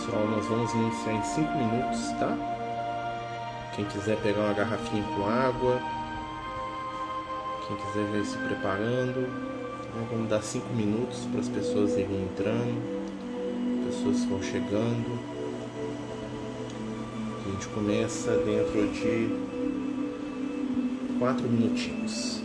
Pessoal, nós vamos iniciar em 5 minutos, tá? Quem quiser pegar uma garrafinha com água, quem quiser já ir se preparando, né? vamos dar 5 minutos para as pessoas irem entrando, pessoas vão chegando. A gente começa dentro de 4 minutinhos.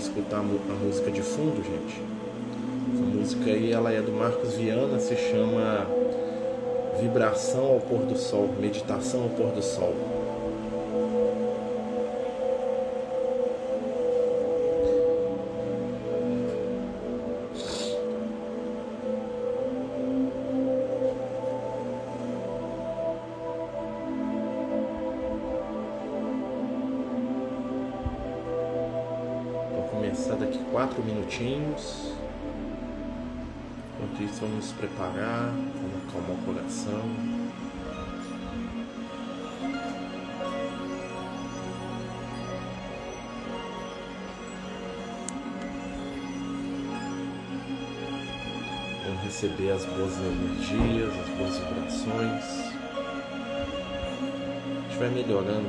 Escutar a música de fundo, gente. Essa música aí ela é do Marcos Viana, se chama Vibração ao pôr do sol, Meditação ao pôr do sol. Minutinhos. Enquanto isso, vamos nos preparar, vamos acalmar o coração. Vamos receber as boas energias, as boas vibrações. A gente vai melhorando.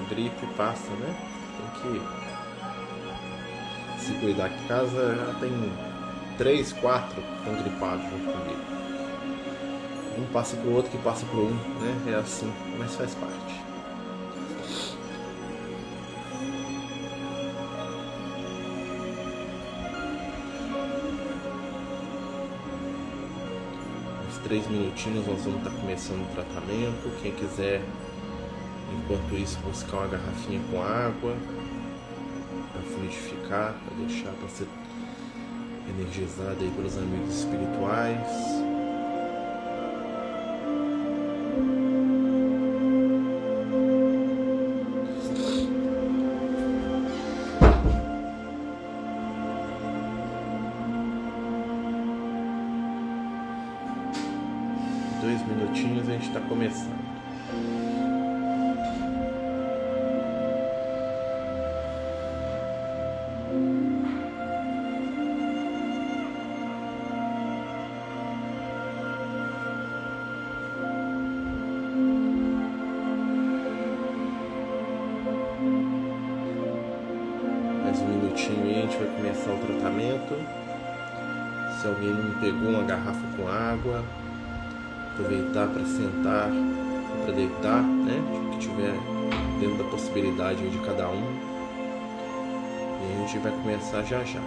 O gripe passa, né? Tem que se cuidar, que casa já tem três, quatro que estão gripados junto comigo. Um passa pro outro que passa pro um, né? É assim, mas faz parte. Uns três minutinhos nós vamos estar começando o tratamento. Quem quiser, enquanto isso, buscar uma garrafinha com água fluidificar, para deixar para ser energizada aí pelos amigos espirituais. Dois minutinhos a gente está começando. Possibilidade de cada um. E a gente vai começar já já,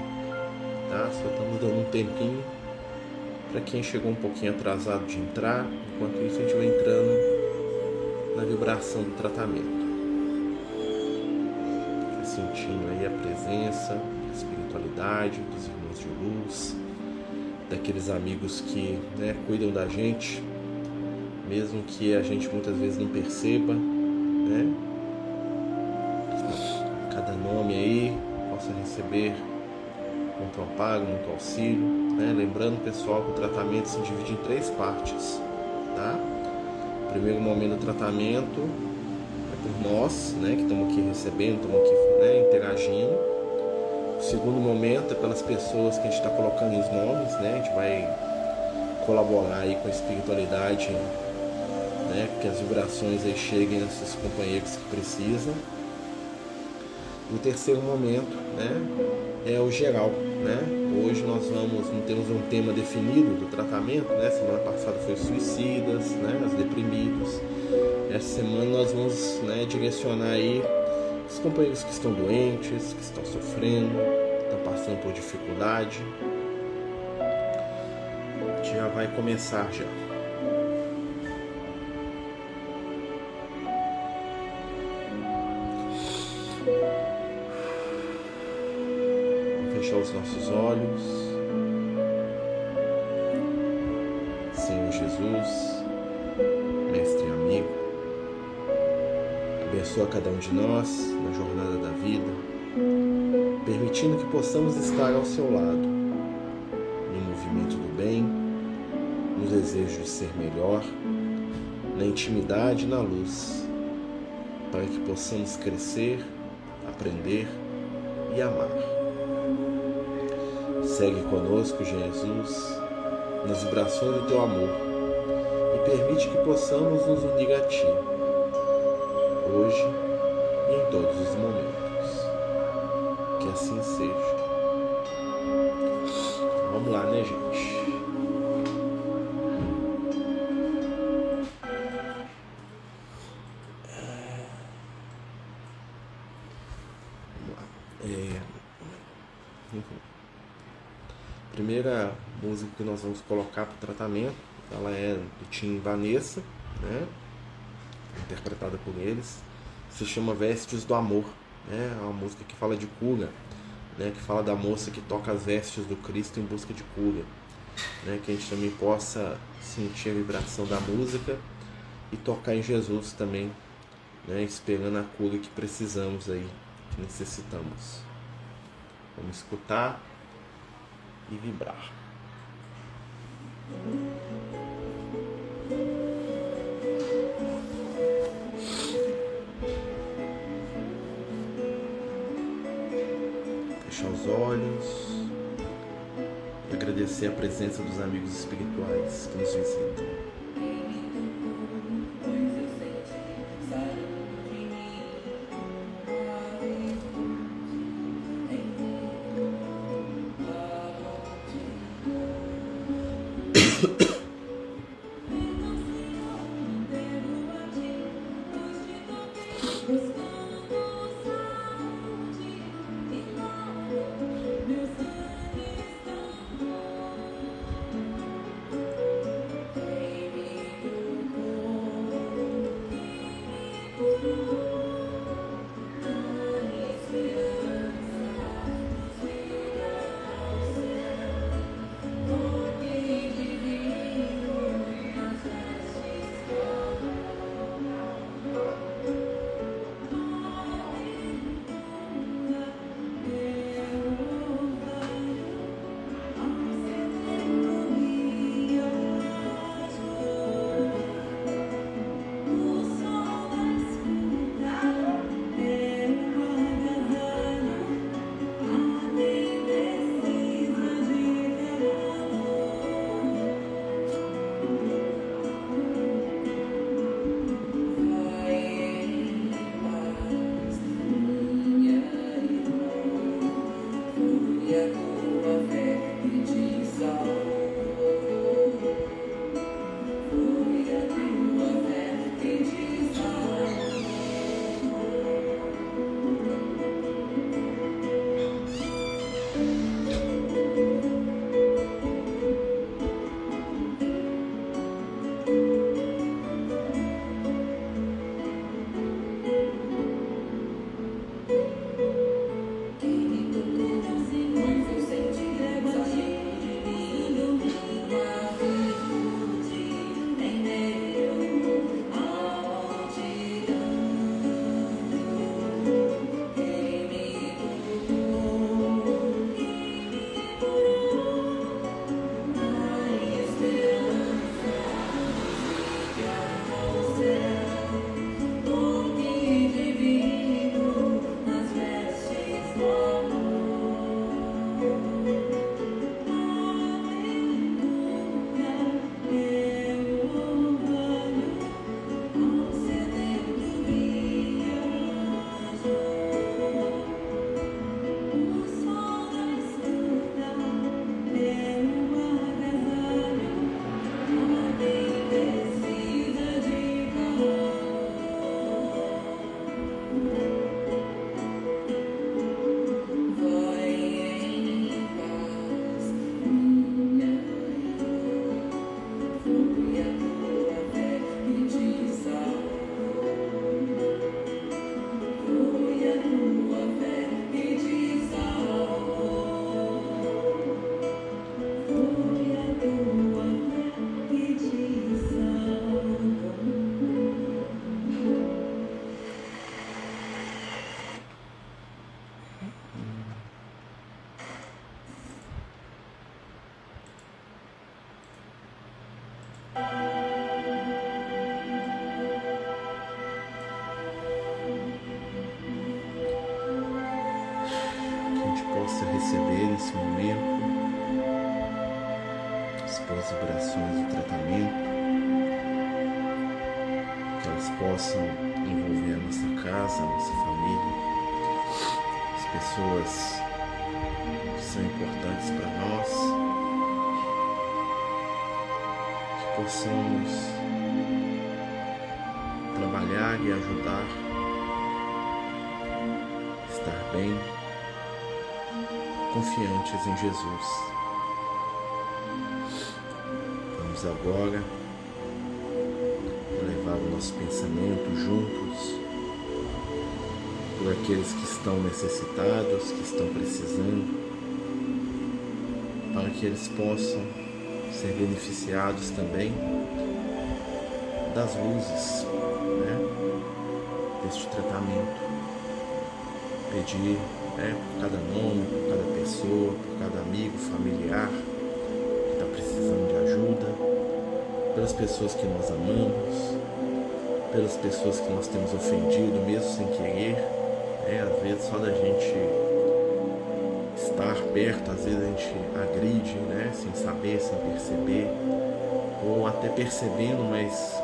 tá? Só estamos dando um tempinho para quem chegou um pouquinho atrasado de entrar. Enquanto isso, a gente vai entrando na vibração do tratamento. Vai sentindo aí a presença, a espiritualidade dos irmãos de luz daqueles amigos que né, cuidam da gente, mesmo que a gente muitas vezes não perceba, né? Cada nome aí possa receber muito ampago, muito auxílio, né? Lembrando, pessoal, que o tratamento se divide em três partes, tá? O primeiro momento do tratamento é por nós, né, que estamos aqui recebendo, estamos aqui né, interagindo o segundo momento é pelas pessoas que a gente está colocando os nomes, né? A gente vai colaborar aí com a espiritualidade, né? Que as vibrações aí cheguem nesses companheiros que precisam. O terceiro momento, né? É o geral, né? Hoje nós vamos, não temos um tema definido do tratamento, né? Semana passada foi suicidas, né? Os deprimidos. Essa semana nós vamos, né? Direcionar aí os companheiros que estão doentes, que estão sofrendo, estão passando por dificuldade. Já vai começar já. Fechar os nossos olhos. Senhor Jesus, Mestre e amigo, abençoa cada um de nós na jornada da vida, permitindo que possamos estar ao seu lado, no movimento do bem, no desejo de ser melhor, na intimidade e na luz, para que possamos crescer, aprender e amar. Segue conosco, Jesus, nas vibrações do teu amor e permite que possamos nos unir a Ti, hoje e em todos os momentos. Que assim seja. Vamos lá, né, gente? Primeira música que nós vamos colocar para o tratamento, ela é do Tim Vanessa, né? interpretada por eles, se chama Vestes do Amor, né? é uma música que fala de cura, né? que fala da moça que toca as vestes do Cristo em busca de cura, né? que a gente também possa sentir a vibração da música e tocar em Jesus também, né? esperando a cura que precisamos aí que necessitamos. Vamos escutar e vibrar. Fechar os olhos e agradecer a presença dos amigos espirituais que nos visitam. Possam envolver a nossa casa, a nossa família, as pessoas que são importantes para nós, que possamos trabalhar e ajudar, estar bem, confiantes em Jesus. Vamos agora levar o nosso pensamento juntos por aqueles que estão necessitados, que estão precisando, para que eles possam ser beneficiados também das luzes né, deste tratamento. Pedir né, por cada nome, por cada pessoa, por cada amigo, familiar que está precisando de ajuda, pelas pessoas que nós amamos, pelas pessoas que nós temos ofendido, mesmo sem querer. Né, às vezes só da gente estar perto, às vezes a gente agride, né, sem saber, sem perceber, ou até percebendo, mas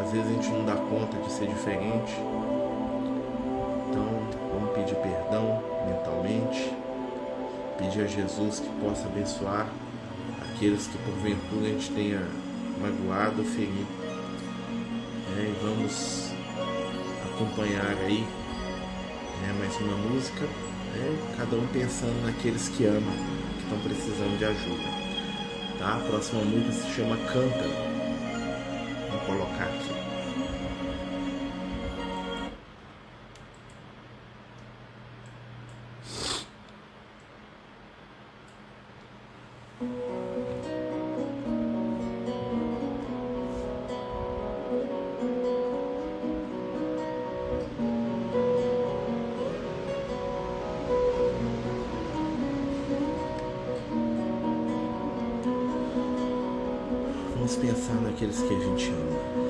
às vezes a gente não dá conta de ser diferente. Então, vamos pedir perdão mentalmente, pedir a Jesus que possa abençoar aqueles que porventura a gente tenha magoado ferido. É, e vamos acompanhar aí né, mais uma música, né, cada um pensando naqueles que amam, que estão precisando de ajuda. Tá? A próxima música se chama Canta colocar aqui. Pensar naqueles que a gente ama.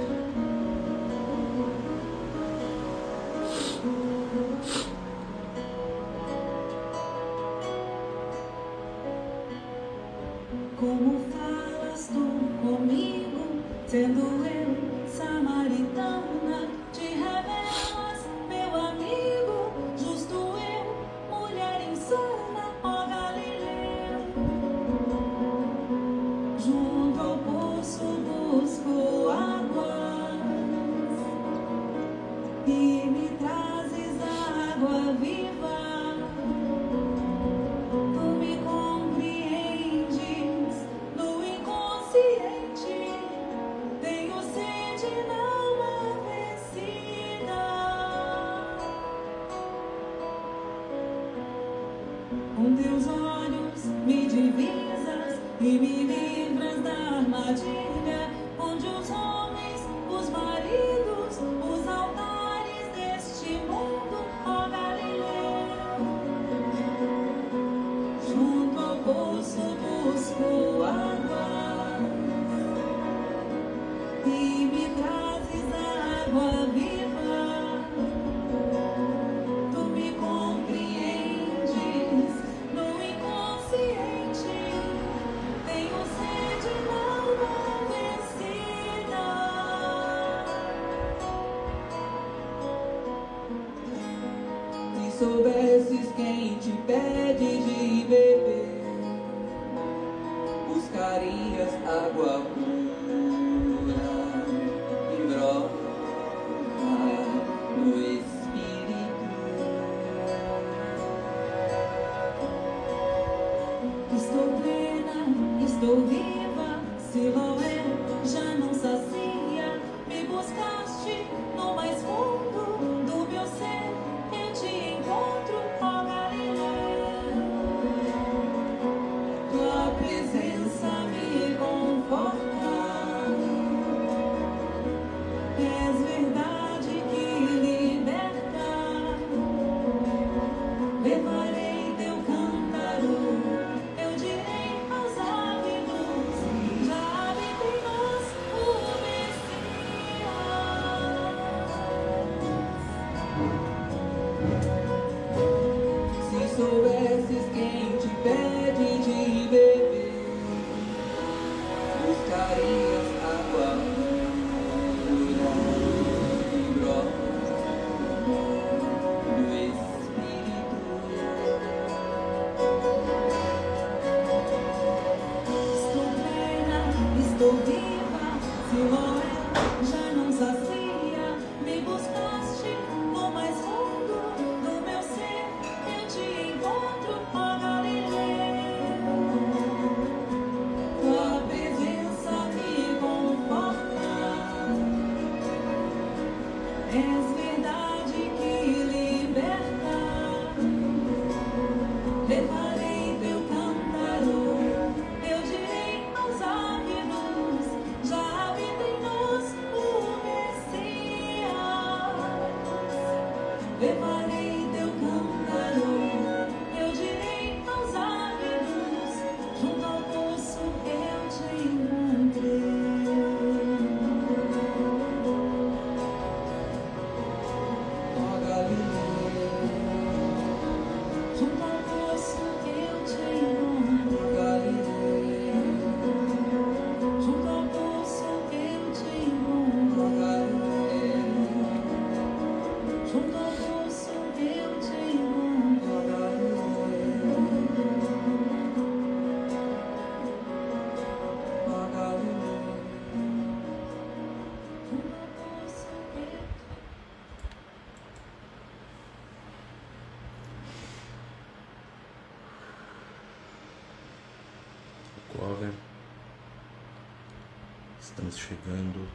Estamos chegando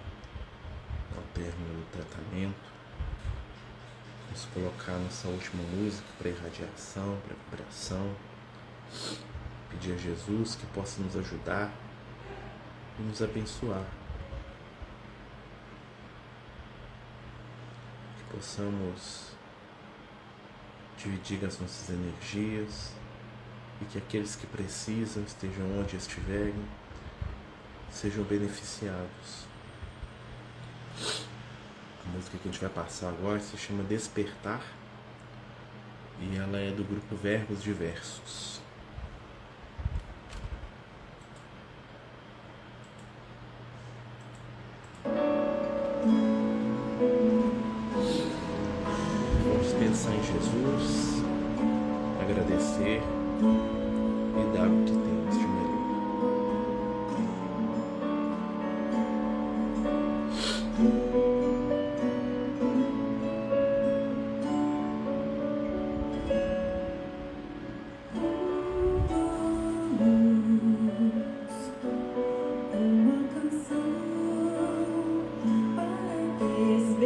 ao término do tratamento. Vamos colocar nossa última música para irradiação, para vibração. Pedir a Jesus que possa nos ajudar e nos abençoar. Que possamos dividir as nossas energias e que aqueles que precisam estejam onde estiverem sejam beneficiados. A música que a gente vai passar agora se chama Despertar e ela é do grupo Verbos Diversos.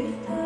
Despertar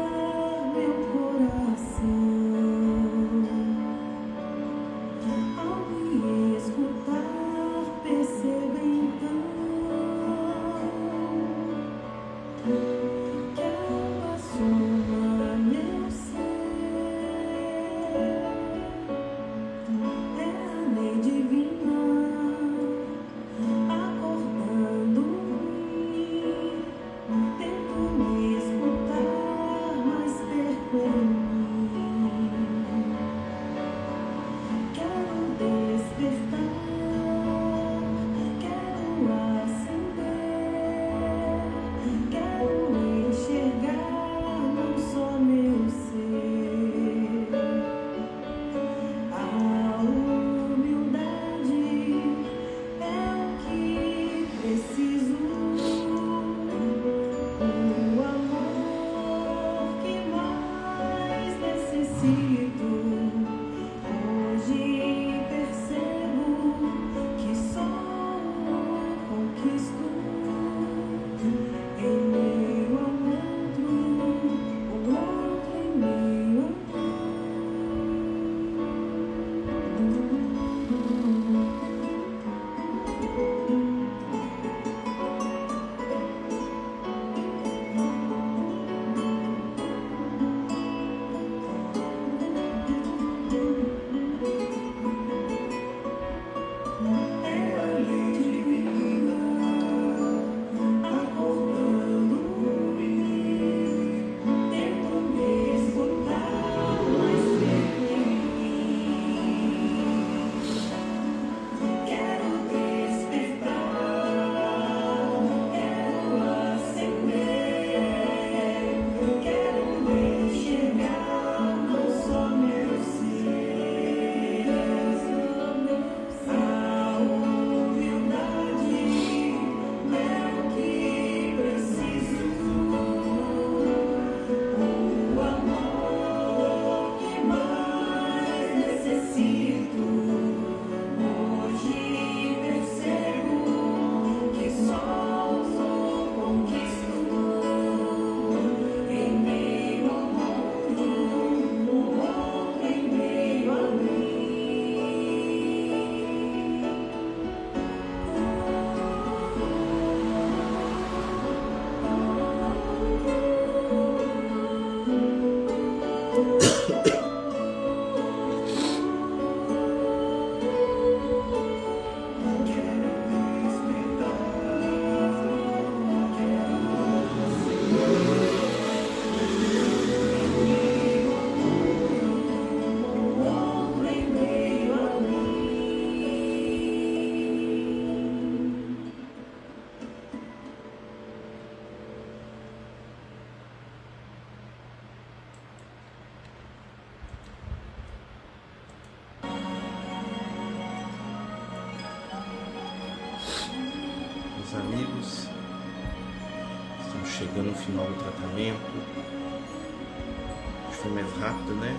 rápido, né?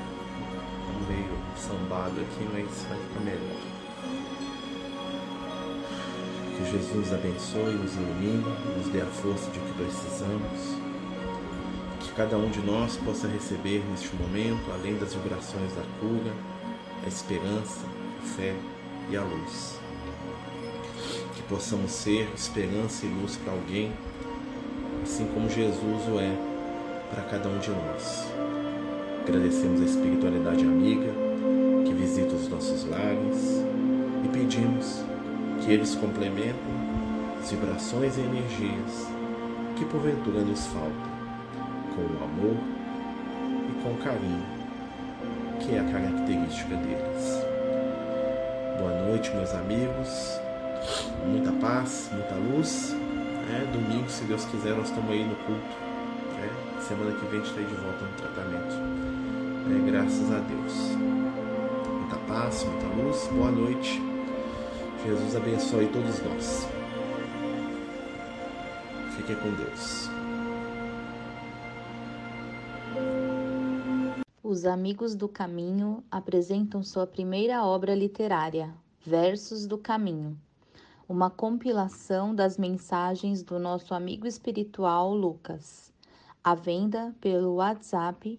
Estamos meio sambado aqui, mas vai ficar melhor. Que Jesus abençoe, nos ilumine, nos dê a força de que precisamos. Que cada um de nós possa receber neste momento, além das vibrações da cura, a esperança, a fé e a luz possamos ser esperança e luz para alguém, assim como Jesus o é para cada um de nós. Agradecemos a espiritualidade amiga que visita os nossos lares e pedimos que eles complementem as vibrações e energias que porventura nos faltam, com o amor e com o carinho, que é a característica deles. Boa noite, meus amigos muita paz, muita luz. É, domingo, se Deus quiser, nós estamos aí no culto. É, semana que vem a gente está aí de volta no tratamento. É, graças a Deus. Muita paz, muita luz. Boa noite. Jesus abençoe todos nós. Fiquem com Deus. Os Amigos do Caminho apresentam sua primeira obra literária, Versos do Caminho uma compilação das mensagens do nosso amigo espiritual Lucas, à venda pelo WhatsApp